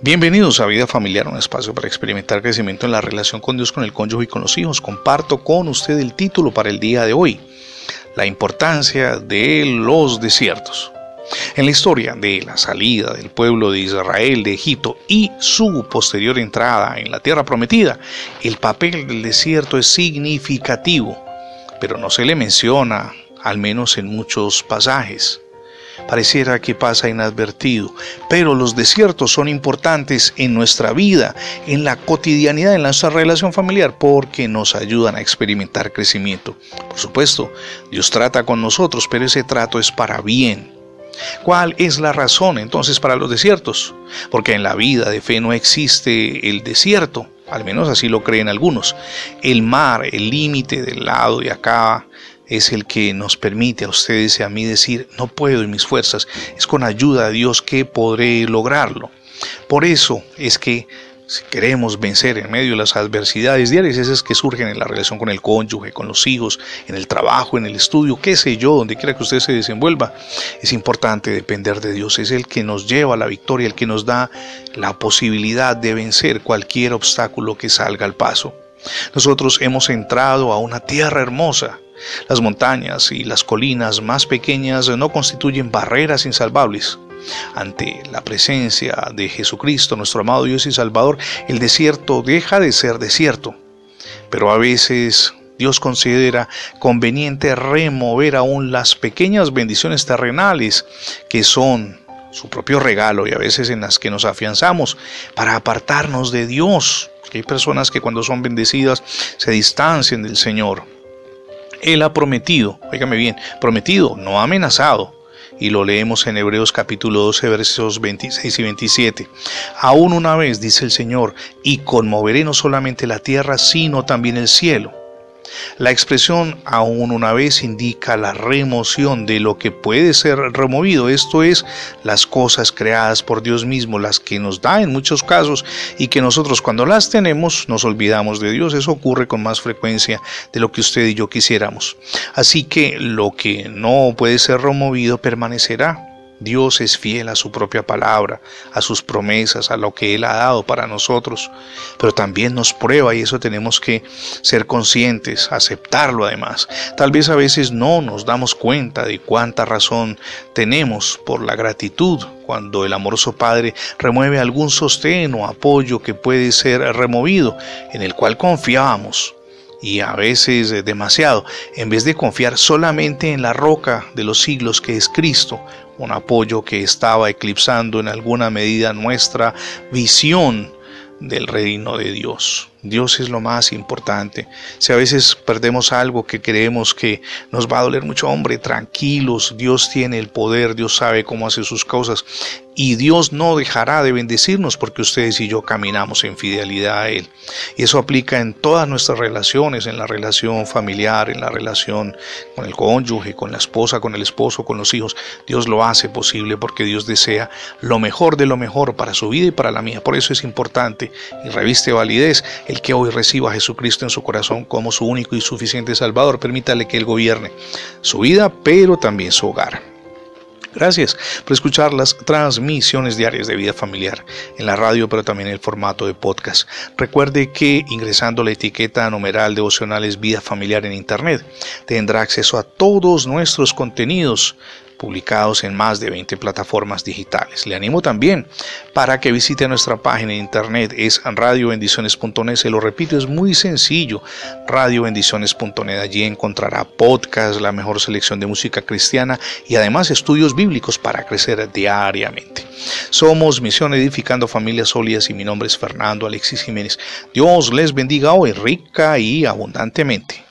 Bienvenidos a Vida Familiar, un espacio para experimentar crecimiento en la relación con Dios, con el cónyuge y con los hijos. Comparto con usted el título para el día de hoy, la importancia de los desiertos. En la historia de la salida del pueblo de Israel de Egipto y su posterior entrada en la tierra prometida, el papel del desierto es significativo, pero no se le menciona, al menos en muchos pasajes pareciera que pasa inadvertido, pero los desiertos son importantes en nuestra vida, en la cotidianidad, en nuestra relación familiar, porque nos ayudan a experimentar crecimiento. Por supuesto, Dios trata con nosotros, pero ese trato es para bien. ¿Cuál es la razón entonces para los desiertos? Porque en la vida de fe no existe el desierto, al menos así lo creen algunos. El mar, el límite del lado de acá, es el que nos permite a ustedes y a mí decir, no puedo en mis fuerzas, es con ayuda de Dios que podré lograrlo. Por eso es que si queremos vencer en medio de las adversidades diarias, esas que surgen en la relación con el cónyuge, con los hijos, en el trabajo, en el estudio, qué sé yo, donde quiera que usted se desenvuelva, es importante depender de Dios. Es el que nos lleva a la victoria, el que nos da la posibilidad de vencer cualquier obstáculo que salga al paso. Nosotros hemos entrado a una tierra hermosa, las montañas y las colinas más pequeñas no constituyen barreras insalvables. Ante la presencia de Jesucristo, nuestro amado Dios y Salvador, el desierto deja de ser desierto. Pero a veces Dios considera conveniente remover aún las pequeñas bendiciones terrenales que son su propio regalo y a veces en las que nos afianzamos para apartarnos de Dios. Hay personas que cuando son bendecidas se distancian del Señor. Él ha prometido, óigame bien, prometido, no amenazado. Y lo leemos en Hebreos capítulo 12, versos 26 y 27. Aún una vez, dice el Señor, y conmoveré no solamente la tierra, sino también el cielo. La expresión aún una vez indica la remoción de lo que puede ser removido, esto es, las cosas creadas por Dios mismo, las que nos da en muchos casos y que nosotros cuando las tenemos nos olvidamos de Dios. Eso ocurre con más frecuencia de lo que usted y yo quisiéramos. Así que lo que no puede ser removido permanecerá. Dios es fiel a su propia palabra, a sus promesas, a lo que Él ha dado para nosotros, pero también nos prueba y eso tenemos que ser conscientes, aceptarlo además. Tal vez a veces no nos damos cuenta de cuánta razón tenemos por la gratitud cuando el amoroso Padre remueve algún sostén o apoyo que puede ser removido, en el cual confiábamos y a veces demasiado, en vez de confiar solamente en la roca de los siglos que es Cristo, un apoyo que estaba eclipsando en alguna medida nuestra visión del reino de Dios. Dios es lo más importante. Si a veces perdemos algo que creemos que nos va a doler mucho, hombre, tranquilos, Dios tiene el poder, Dios sabe cómo hace sus cosas y Dios no dejará de bendecirnos porque ustedes y yo caminamos en fidelidad a Él. Y eso aplica en todas nuestras relaciones, en la relación familiar, en la relación con el cónyuge, con la esposa, con el esposo, con los hijos. Dios lo hace posible porque Dios desea lo mejor de lo mejor para su vida y para la mía. Por eso es importante y reviste validez el que hoy reciba a Jesucristo en su corazón como su único y suficiente Salvador. Permítale que Él gobierne su vida, pero también su hogar. Gracias por escuchar las transmisiones diarias de vida familiar en la radio, pero también en el formato de podcast. Recuerde que ingresando la etiqueta numeral devocionales vida familiar en Internet tendrá acceso a todos nuestros contenidos publicados en más de 20 plataformas digitales. Le animo también para que visite nuestra página de internet, es radiobendiciones.net, se lo repito, es muy sencillo, radiobendiciones.net, allí encontrará podcast, la mejor selección de música cristiana y además estudios bíblicos para crecer diariamente. Somos Misión Edificando Familias Sólidas y mi nombre es Fernando Alexis Jiménez. Dios les bendiga hoy rica y abundantemente.